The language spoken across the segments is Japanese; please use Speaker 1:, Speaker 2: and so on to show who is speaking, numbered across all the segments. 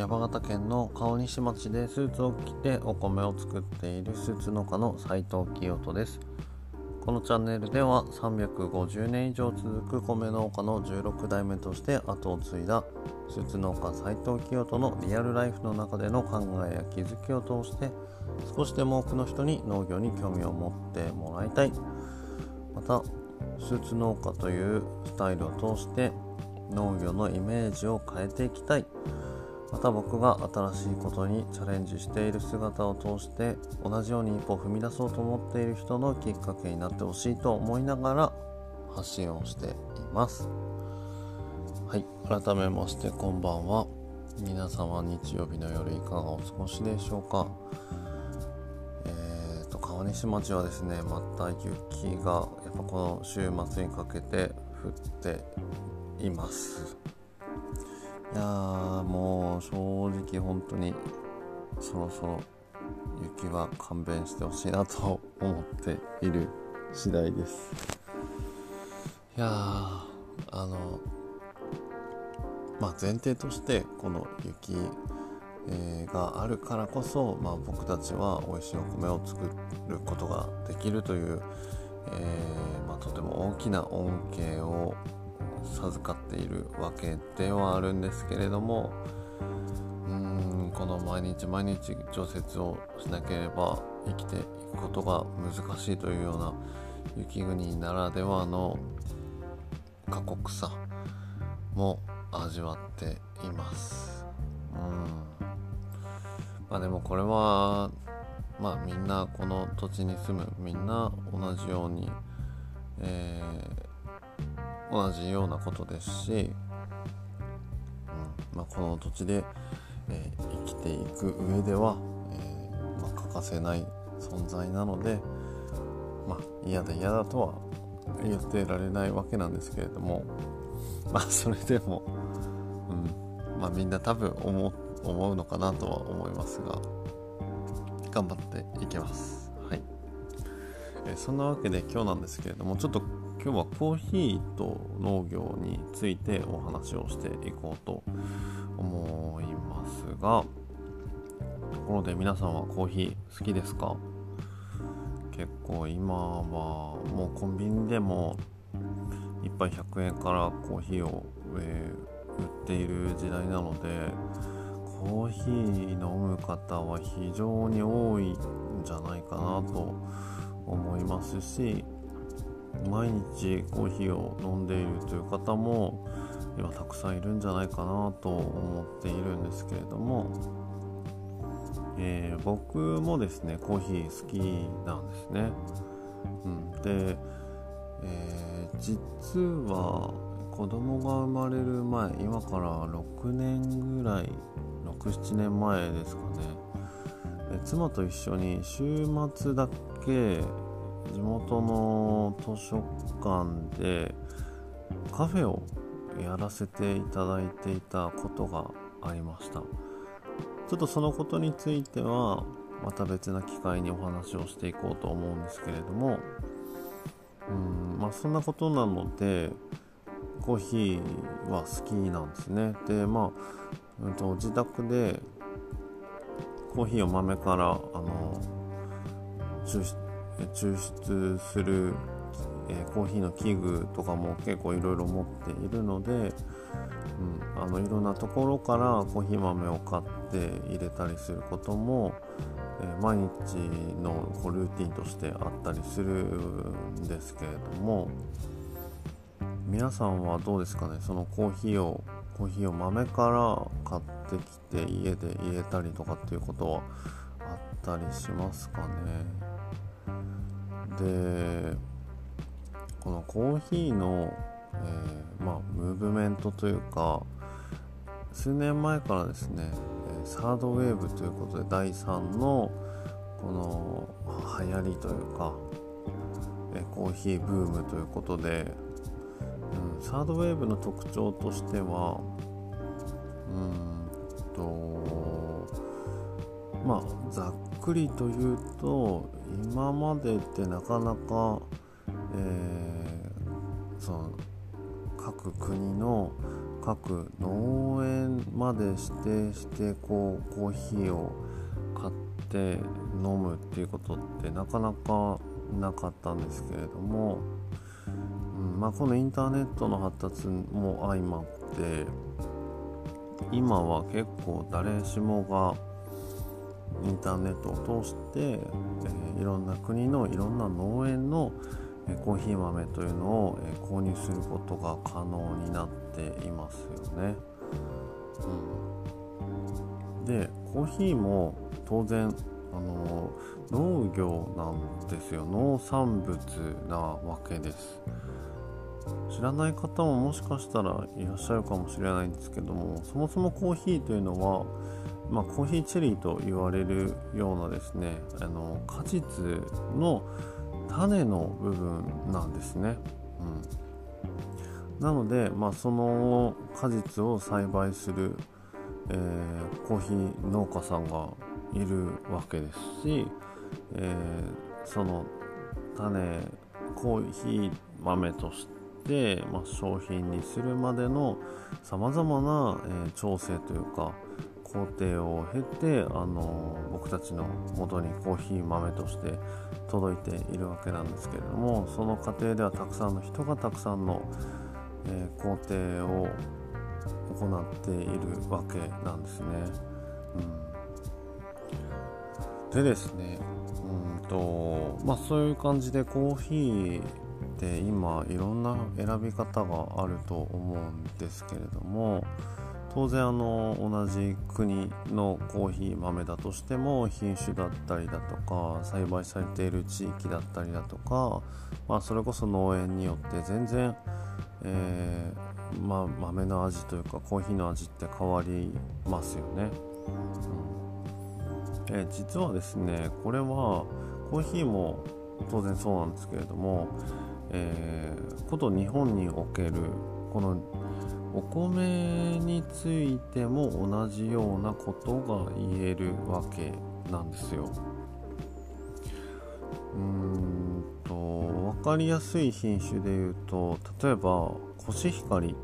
Speaker 1: 山形県の川西町でスーツを着てお米を作っているスーツ農家の斉藤清人です。このチャンネルでは350年以上続く米農家の16代目として後を継いだスーツ農家斉藤清人のリアルライフの中での考えや気づきを通して少しでも多くの人に農業に興味を持ってもらいたい。またスーツ農家というスタイルを通して農業のイメージを変えていきたい。また僕が新しいことにチャレンジしている姿を通して同じように一歩を踏み出そうと思っている人のきっかけになってほしいと思いながら発信をしています。はい改めましてこんばんは。皆様日曜日の夜いかがお過ごしでしょうか。えーと川西町はですねまた雪がやっぱこの週末にかけて降っています。いやーもう正直本当にそろそろ雪は勘弁してほしいなと思っている次第です。いやあのまあ前提としてこの雪、えー、があるからこそ、まあ、僕たちは美味しいお米を作ることができるという、えー、まあ、とても大きな恩恵を授かっているわけではあるんですけれどもうーんこの毎日毎日除雪をしなければ生きていくことが難しいというような雪国ならではの過酷さも味わっています。うん。まあでもこれはまあみんなこの土地に住むみんな同じように、えー同じようなことですし、うんまあ、この土地で、えー、生きていく上では、えー、まあ、欠かせない存在なので、まあ、嫌だ嫌だとは言ってられないわけなんですけれども まあそれでも、うんまあ、みんな多分思思うのかなとは思いますが頑張っていきます。はい、えー、そんなわけで今日なんですけれどもちょっと今日はコーヒーと農業についてお話をしていこうと思いますがところで皆さんはコーヒー好きですか？結構今はもうコンビニでも1杯100円からコーヒーを、えー、売っている時代なのでコーヒー飲む方は非常に多いんじゃないかなと思いますし毎日コーヒーを飲んでいるという方も今たくさんいるんじゃないかなと思っているんですけれども、えー、僕もですねコーヒー好きなんですね。うん、で、えー、実は子供が生まれる前今から6年ぐらい67年前ですかね妻と一緒に週末だけ地元の図書館でカフェをやらせていただいていたことがありました。ちょっとそのことについてはまた別な機会にお話をしていこうと思うんですけれどもうんまあそんなことなのでコーヒーは好きなんですね。でまあ、うん、と自宅でコーヒーを豆からあの抽出抽出する、え、コーヒーの器具とかも結構いろいろ持っているので、うん、あのいろんなところからコーヒー豆を買って入れたりすることも、え、毎日のこうルーティンとしてあったりするんですけれども皆さんはどうですかね？そのコーヒーをコーヒーを豆から買ってきて家で入れたりとかっていうことはあったりしますかね？でこのコーヒーの、えー、まあ、ムーブメントというか数年前からですねサードウェーブということで第3のこの流行りというかコーヒーブームということで、うん、サードウェーブの特徴としてはうんとまあざっくりというと今までってなかなか、えー、その各国の各農園まで指定してこうコーヒーを買って飲むっていうことってなかなかなかったんですけれども、うんまあ、このインターネットの発達も相まって今は結構誰しもがインターネットを通して、えー、いろんな国のいろんな農園のコーヒー豆というのを購入することが可能になっていますよね。うん、でコーヒーも当然あの農業なんですよ。農産物なわけです。知らない方ももしかしたらいらっしゃるかもしれないんですけどもそもそもコーヒーというのは、まあ、コーヒーチェリーと言われるようなですねあの果実の種の部分なんですね、うん、なので、まあ、その果実を栽培する、えー、コーヒー農家さんがいるわけですし、えー、その種コーヒー豆として、まあ、商品にするまでのさまざまな、えー、調整というか工程を経て、あの僕たちの元にコーヒー豆として届いているわけなんですけれどもその過程ではたくさんの人がたくさんの、えー、工程を行っているわけなんですね。うん、でですねうんとまあそういう感じでコーヒーって今いろんな選び方があると思うんですけれども当然あの同じ国のコーヒー豆だとしても品種だったりだとか栽培されている地域だったりだとか、まあ、それこそ農園によって全然、えー、まあ、豆の味というかコーヒーの味って変わりますよね。うんえー、実はですねこれはコーヒーも当然そうなんですけれども、えー、こと日本におけるこのお米についても同じようなことが言えるわけなんですよ。うーんと分かりやすい品種で言うと例えばコシヒカリ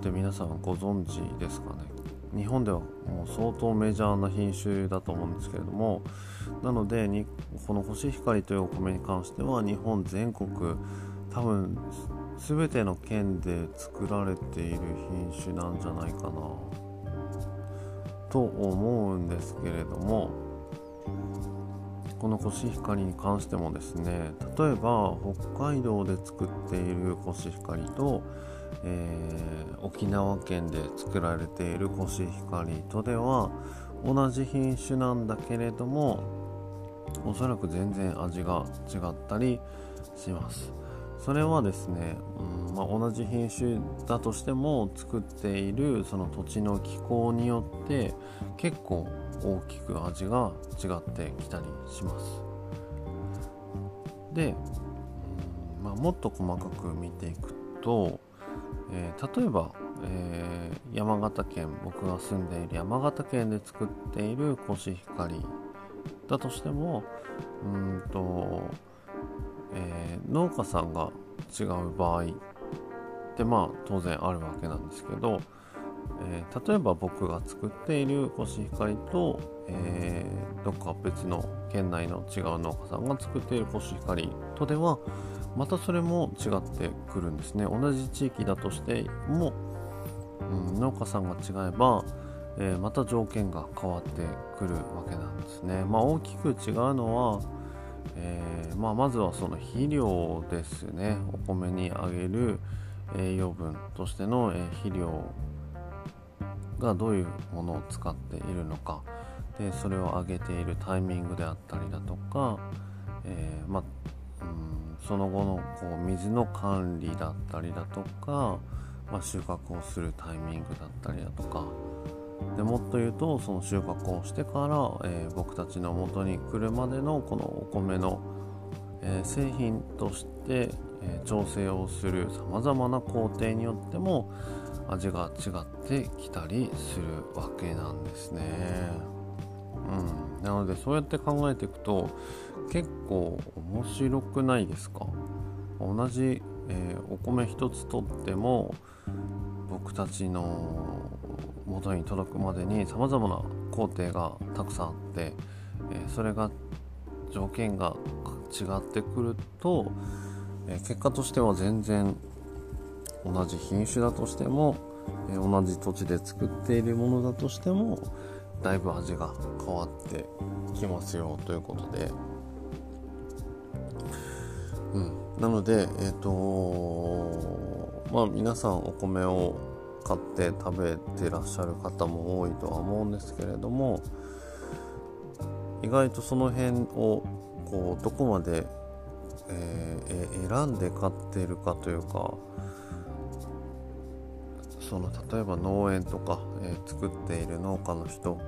Speaker 1: って皆さんご存知ですかね日本ではもう相当メジャーな品種だと思うんですけれどもなのでにこのコシヒカリというお米に関しては日本全国多分全ての県で作られている品種なんじゃないかな。と思うんですけれどもこのコシヒカリに関してもですね例えば北海道で作っているコシヒカリと、えー、沖縄県で作られているコシヒカリとでは同じ品種なんだけれどもおそらく全然味が違ったりします。それはですね、うんまあ、同じ品種だとしても作っているその土地の気候によって結構大きく味が違ってきたりします。で、うんまあ、もっと細かく見ていくと、えー、例えば、えー、山形県僕が住んでいる山形県で作っているコシヒカリだとしてもうんとえー、農家さんが違う場合ってまあ当然あるわけなんですけど、えー、例えば僕が作っているコシヒカリと、えー、どっか別の県内の違う農家さんが作っているコシヒカリとではまたそれも違ってくるんですね。同じ地域だとしても、うん、農家さんが違えば、えー、また条件が変わってくるわけなんですね。まあ大きく違うのはえー、まあ、まずはその肥料ですね。お米にあげる栄養分としての、肥料がどういうものを使っているのか。でそれをあげているタイミングであったりだとか、えー、まあ、うん、その後のこう水の管理だったりだとか、まあ、収穫をするタイミングだったりだとか。でもっと言うとその収穫をしてから、えー、僕たちの元に来るまでのこのお米の、えー、製品として、えー、調整をするさまざまな工程によっても味が違ってきたりするわけなんですね。うん、なのでそうやって考えていくと結構面白くないですか？同じ、えお米一つとっても僕たちの元に届くまでにさまざまな工程がたくさんあって、えそれが条件が違ってくると、え結果としては全然同じ品種だとしても、え同じ土地で作っているものだとしてもだいぶ味が変わってきますよということで、うん、なのでえっ、ー、とまあ皆さんお米を買って食べてらっしゃる方も多いとは思うんですけれども意外とその辺をこうどこまで、えー、選んで買っているかというかその例えば農園とか、えー、作っている農家の人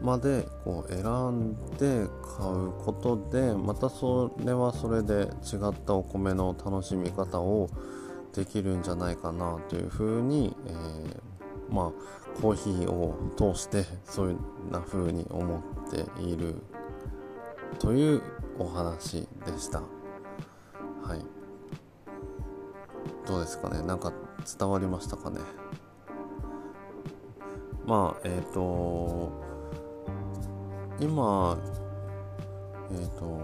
Speaker 1: までこう選んで買うことでまたそれはそれで違ったお米の楽しみ方をできるんじゃないかなというふうに、えー、まあコーヒーを通してそういうな風に思っているというお話でした。はい。どうですかね？なんか伝わりましたかね？まあえっ、ー、と今えっ、ー、と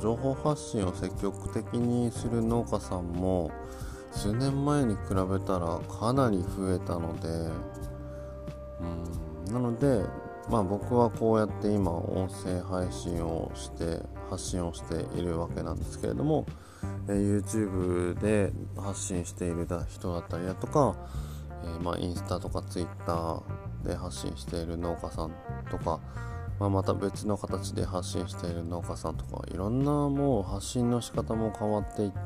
Speaker 1: 情報発信を積極的にする農家さんも数年前に比べたらかなり増えたのでうんなのでまあ僕はこうやって今音声配信をして発信をしているわけなんですけれども、え YouTube で発信している人だったりだとか、えー、まあ、インスタとか Twitter で発信している農家さんとか、まあ、また別の形で発信している農家さんとかいろんなもう発信の仕方も変わっていて、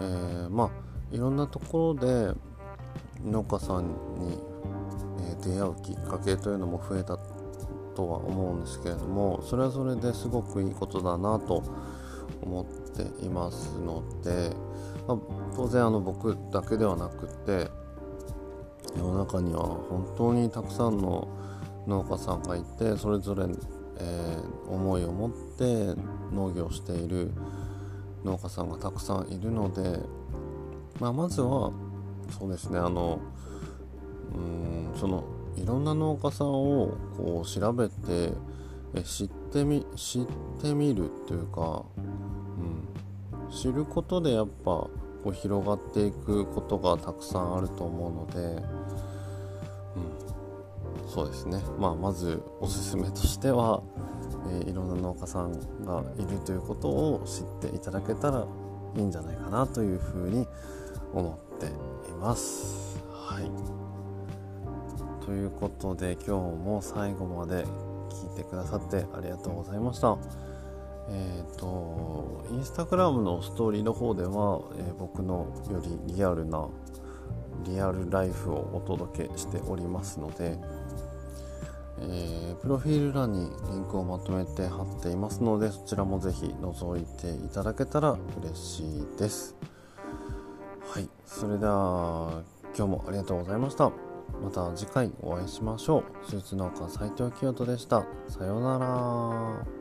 Speaker 1: えー、まあいろんなところで農家さんに、え、出会うきっかけというのも増えたとは思うんですけれどもそれはそれですごくいいことだなと思っていますので、まあ、当然あの僕だけではなくて世の中には本当にたくさんの農家さんがいてそれぞれ、えー、思いを持って農業している農家さんがたくさんいるので、まあ、まずはそうですねあのうんそのいろんな農家さんをこう調べてえ知ってみ知ってみるっていうか、うん、知ることでやっぱこう広がっていくことがたくさんあると思うので、そうですね、まあ、まずおすすめとしては、えー、いろんな農家さんがいるということを知っていただけたらいいんじゃないかなというふうに思っています。はいということで今日も最後まで聞いてくださってありがとうございました。えっ、ー、と、インスタグラムのストーリーの方では、えー、僕のよりリアルなリアルライフをお届けしておりますので、えー、プロフィール欄にリンクをまとめて貼っていますのでそちらもぜひ覗いていただけたら嬉しいです。はいそれでは今日もありがとうございました。また次回お会いしましょう。スーツ農家斉藤清人でした。さようなら。